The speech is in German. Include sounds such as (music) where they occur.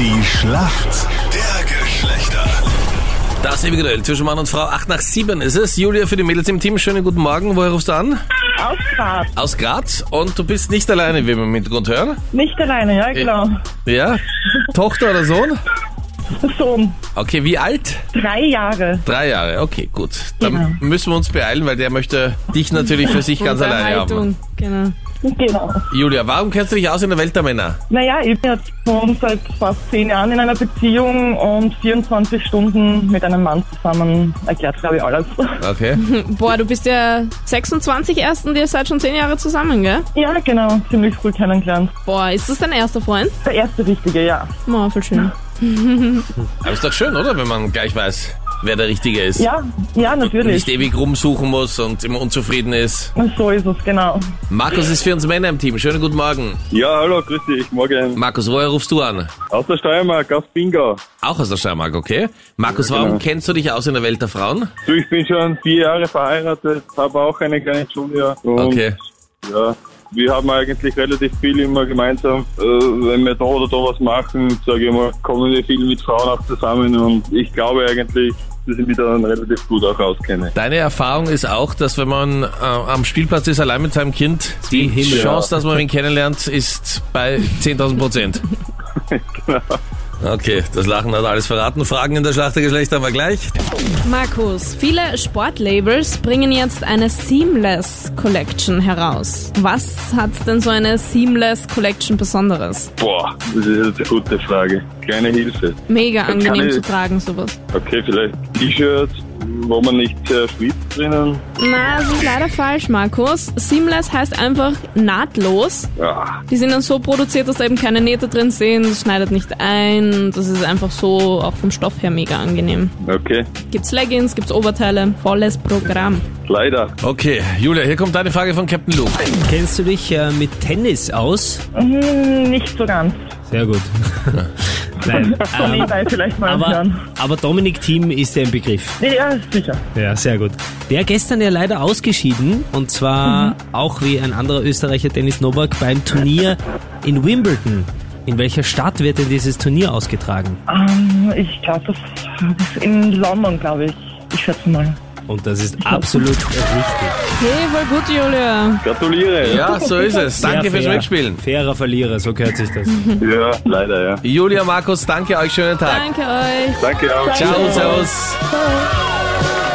Die Schlacht der Geschlechter. Das ewige Duell zwischen Mann und Frau. 8 nach 7 ist es. Julia für die Mädels im Team. Schönen guten Morgen. Woher rufst du an? Aus Graz. Aus Graz. Und du bist nicht alleine, wie wir im Hintergrund hören. Nicht alleine, ja, genau. Ja? Tochter oder Sohn? Sohn, Okay, wie alt? drei Jahre. Drei Jahre. Okay, gut. Dann Genau. müssen wir uns beeilen, weil der möchte dich natürlich für sich ganz alleine haben. Genau. Genau. Julia, warum kennst du dich aus in der Welt der Männer? Naja, ich bin jetzt schon seit fast zehn Jahren in einer Beziehung und 24 Stunden mit einem Mann zusammen erklärt, glaube ich, alles. Okay. (laughs) Boah, du bist ja 26 erst und ihr seid schon 10 Jahre zusammen, gell? Ja, genau, ziemlich früh kennengelernt. Boah, ist das dein erster Freund? Der erste richtige, ja. Oh, voll schön. Aber ist doch schön, oder? Wenn man gleich weiß, wer der Richtige ist. Ja, ja, Und natürlich. nicht ewig rumsuchen muss und immer unzufrieden ist. So ist es, genau. Markus ist für uns Männer im Team. Schönen guten Morgen. Ja, hallo, grüß dich, morgen. Markus, woher rufst du an? Aus der Steiermark, aus Bingau. Auch aus der Steiermark, okay. Markus, Ja, warum genau. kennst du dich aus in der Welt der Frauen? Du, ich bin schon vier Jahre verheiratet, habe auch eine kleine. Und Okay. Ja, wir haben eigentlich relativ viel immer gemeinsam. Äh, wenn wir da oder da was machen, sage ich mal, kommen wir viel mit Frauen auch zusammen und ich glaube eigentlich, dass ich mich da dann relativ gut auch auskenne. Deine Erfahrung ist auch, dass wenn man äh, am Spielplatz ist, allein mit seinem Kind, die Himmel. Chance, dass man ihn kennenlernt, ist bei 10.000 Prozent. (laughs) (laughs) genau. Okay, das Lachen hat alles verraten. Fragen in der Schlacht der Geschlechter haben wir gleich. Markus, viele Sportlabels bringen jetzt eine Seamless Collection heraus. Was hat denn so eine Seamless Collection Besonderes? Boah, das ist jetzt eine gute Frage. Kleine Hilfe. Mega Dann angenehm ich- zu tragen, sowas. Okay, vielleicht T-Shirts, wo man nicht sehr schwitzt drinnen. Na, das ist leider falsch, Markus. Seamless heißt einfach nahtlos. Ja, Die sind dann so produziert, dass da eben keine Nähte drin sind, das schneidet nicht ein. Das ist einfach so auch vom Stoff her mega angenehm. okay. Gibt's Leggings, gibt's Oberteile, volles Programm. Leider. Okay, Julia, hier kommt deine Frage von Captain Luke. Kennst du dich äh, mit Tennis aus? Hm, nicht so ganz. Sehr gut. (laughs) Nein, (laughs) Von ähm, eBay vielleicht mal aber, hören. aber Dominik Thiem ist dir ein Begriff. Ja, sicher. Ja, sehr gut. Der gestern ja leider ausgeschieden und zwar auch wie ein anderer Österreicher Dennis Novak beim Turnier in Wimbledon. In welcher Stadt wird denn dieses Turnier ausgetragen? Ähm, ich glaube, das ist in London, glaube ich. Ich schätze mal. Und das ist absolut (laughs) richtig. Hey, voll gut, Julia. Gratuliere. Ja, so ist es. Danke Sehr fürs fair. Mitspielen. Fairer Verlierer, so gehört sich das. (laughs) Ja, leider, ja. Julia, Markus, danke euch, schönen Tag. Danke euch. Danke auch. Ciao, servus. Ciao.